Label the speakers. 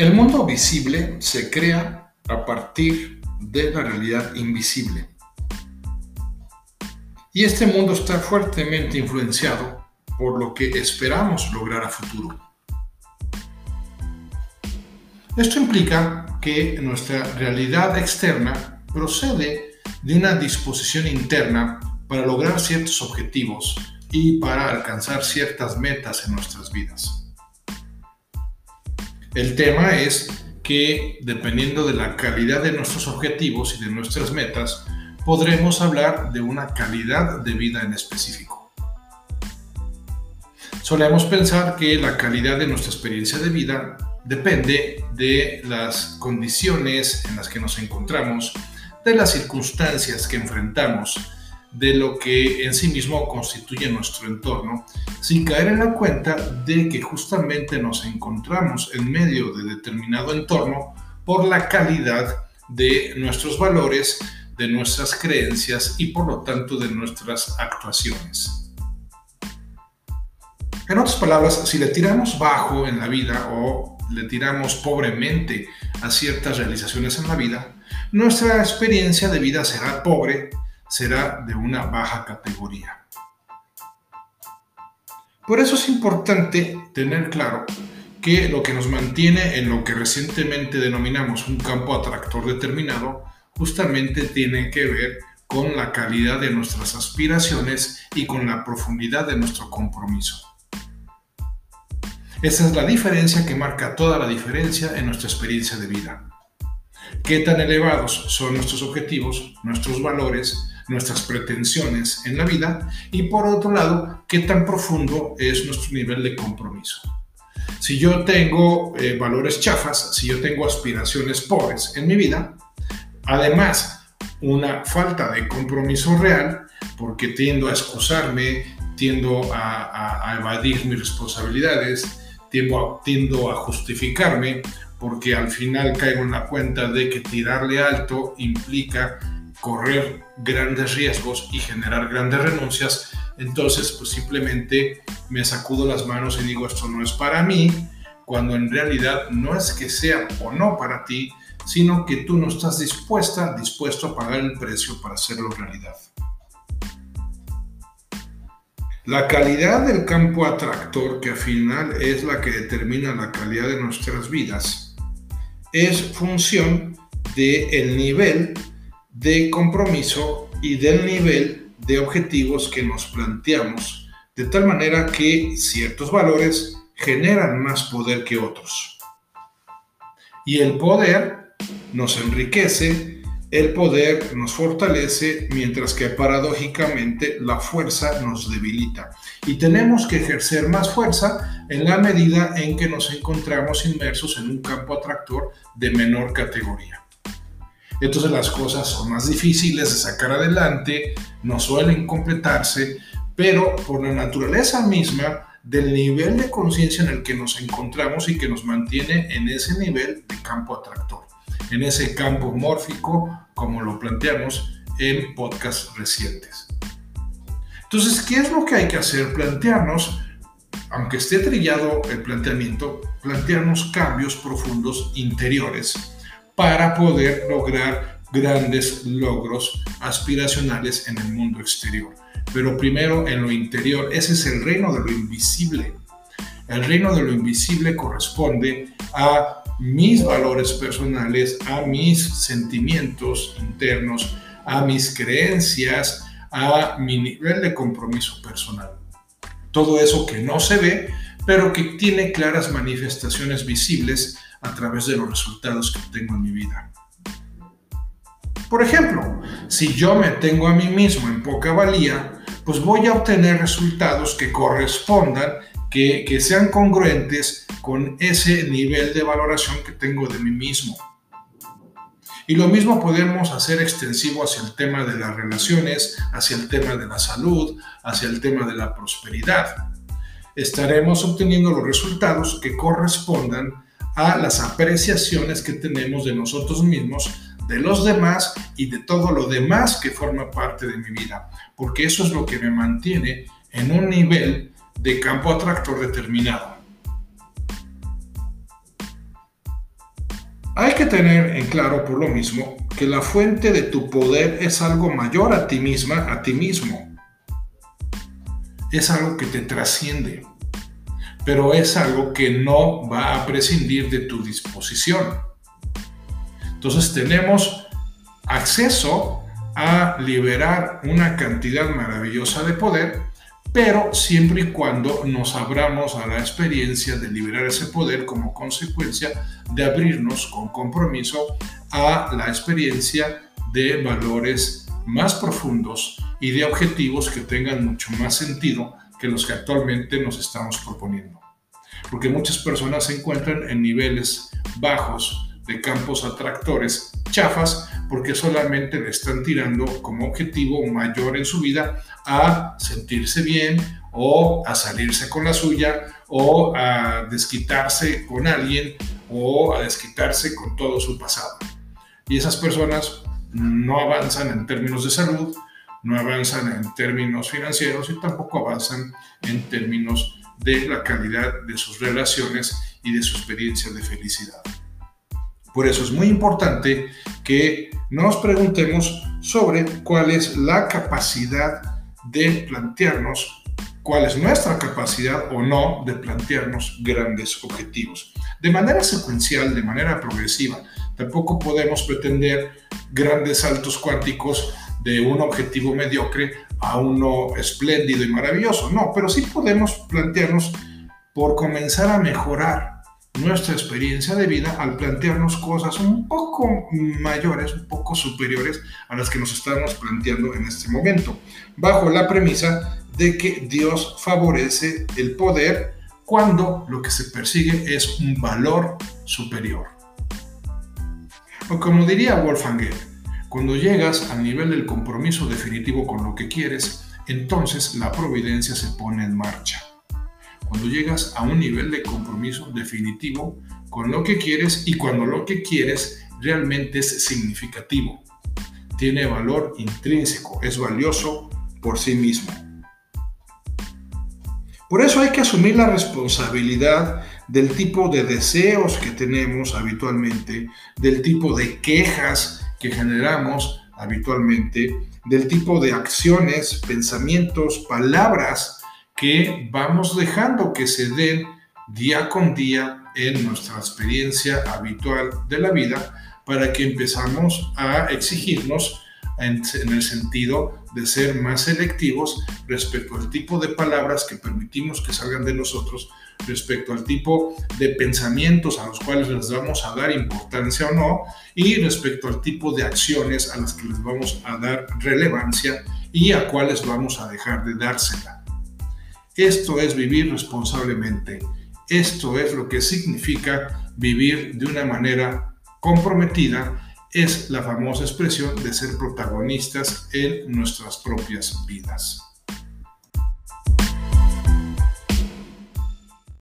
Speaker 1: El mundo visible se crea a partir de la realidad invisible. Y este mundo está fuertemente influenciado por lo que esperamos lograr a futuro. Esto implica que nuestra realidad externa procede de una disposición interna para lograr ciertos objetivos y para alcanzar ciertas metas en nuestras vidas. El tema es que dependiendo de la calidad de nuestros objetivos y de nuestras metas, podremos hablar de una calidad de vida en específico. Solemos pensar que la calidad de nuestra experiencia de vida depende de las condiciones en las que nos encontramos, de las circunstancias que enfrentamos, de lo que en sí mismo constituye nuestro entorno, sin caer en la cuenta de que justamente nos encontramos en medio de determinado entorno por la calidad de nuestros valores, de nuestras creencias y por lo tanto de nuestras actuaciones. En otras palabras, si le tiramos bajo en la vida o le tiramos pobremente a ciertas realizaciones en la vida, nuestra experiencia de vida será pobre, será de una baja categoría. Por eso es importante tener claro que lo que nos mantiene en lo que recientemente denominamos un campo atractor determinado justamente tiene que ver con la calidad de nuestras aspiraciones y con la profundidad de nuestro compromiso. Esa es la diferencia que marca toda la diferencia en nuestra experiencia de vida. ¿Qué tan elevados son nuestros objetivos, nuestros valores, nuestras pretensiones en la vida y por otro lado, qué tan profundo es nuestro nivel de compromiso. Si yo tengo eh, valores chafas, si yo tengo aspiraciones pobres en mi vida, además una falta de compromiso real, porque tiendo a excusarme, tiendo a, evadir mis responsabilidades, tiendo tiendo a justificarme, porque al final caigo en la cuenta de que tirarle alto implica correr grandes riesgos y generar grandes renuncias, entonces pues simplemente me sacudo las manos y digo esto no es para mí, cuando en realidad no es que sea o no para ti, sino que tú no estás dispuesta, dispuesto a pagar el precio para hacerlo realidad. La calidad del campo atractor, que al final es la que determina la calidad de nuestras vidas, es función del el nivel de compromiso y del nivel de objetivos que nos planteamos, de tal manera que ciertos valores generan más poder que otros. Y el poder nos enriquece, el poder nos fortalece, mientras que paradójicamente la fuerza nos debilita. Y tenemos que ejercer más fuerza en la medida en que nos encontramos inmersos en un campo atractor de menor categoría. Entonces las cosas son más difíciles de sacar adelante, no suelen completarse, pero por la naturaleza misma del nivel de conciencia en el que nos encontramos y que nos mantiene en ese nivel de campo atractor, en ese campo mórfico, como lo planteamos en podcasts recientes. Entonces, ¿qué es lo que hay que hacer? Plantearnos, aunque esté trillado el planteamiento, plantearnos cambios profundos interiores para poder lograr grandes logros aspiracionales en el mundo exterior. Pero primero en lo interior, ese es el reino de lo invisible. El reino de lo invisible corresponde a mis valores personales, a mis sentimientos internos, a mis creencias, a mi nivel de compromiso personal. Todo eso que no se ve, pero que tiene claras manifestaciones visibles a través de los resultados que tengo en mi vida. Por ejemplo, si yo me tengo a mí mismo en poca valía, pues voy a obtener resultados que correspondan, que, que sean congruentes con ese nivel de valoración que tengo de mí mismo. Y lo mismo podemos hacer extensivo hacia el tema de las relaciones, hacia el tema de la salud, hacia el tema de la prosperidad. Estaremos obteniendo los resultados que correspondan a las apreciaciones que tenemos de nosotros mismos, de los demás y de todo lo demás que forma parte de mi vida, porque eso es lo que me mantiene en un nivel de campo atractor determinado. Hay que tener en claro por lo mismo que la fuente de tu poder es algo mayor a ti misma, a ti mismo. Es algo que te trasciende, pero es algo que no va a prescindir de tu disposición. Entonces tenemos acceso a liberar una cantidad maravillosa de poder pero siempre y cuando nos abramos a la experiencia de liberar ese poder como consecuencia de abrirnos con compromiso a la experiencia de valores más profundos y de objetivos que tengan mucho más sentido que los que actualmente nos estamos proponiendo. Porque muchas personas se encuentran en niveles bajos de campos atractores chafas porque solamente le están tirando como objetivo mayor en su vida a sentirse bien o a salirse con la suya o a desquitarse con alguien o a desquitarse con todo su pasado. Y esas personas no avanzan en términos de salud, no avanzan en términos financieros y tampoco avanzan en términos de la calidad de sus relaciones y de su experiencia de felicidad. Por eso es muy importante que nos preguntemos sobre cuál es la capacidad de plantearnos, cuál es nuestra capacidad o no de plantearnos grandes objetivos. De manera secuencial, de manera progresiva, tampoco podemos pretender grandes saltos cuánticos de un objetivo mediocre a uno espléndido y maravilloso. No, pero sí podemos plantearnos por comenzar a mejorar nuestra experiencia de vida al plantearnos cosas un poco mayores, un poco superiores a las que nos estamos planteando en este momento, bajo la premisa de que Dios favorece el poder cuando lo que se persigue es un valor superior. O como diría Wolfgang Goethe, cuando llegas al nivel del compromiso definitivo con lo que quieres, entonces la providencia se pone en marcha cuando llegas a un nivel de compromiso definitivo con lo que quieres y cuando lo que quieres realmente es significativo, tiene valor intrínseco, es valioso por sí mismo. Por eso hay que asumir la responsabilidad del tipo de deseos que tenemos habitualmente, del tipo de quejas que generamos habitualmente, del tipo de acciones, pensamientos, palabras que vamos dejando que se den día con día en nuestra experiencia habitual de la vida para que empezamos a exigirnos en, el sentido de ser más selectivos respecto al tipo de palabras que permitimos que salgan de nosotros, respecto al tipo de pensamientos a los cuales les vamos a dar importancia o no, y respecto al tipo de acciones a las que les vamos a dar relevancia y a cuáles vamos a dejar de dársela. Esto es vivir responsablemente. Esto es lo que significa vivir de una manera comprometida. Es la famosa expresión de ser protagonistas en nuestras propias vidas.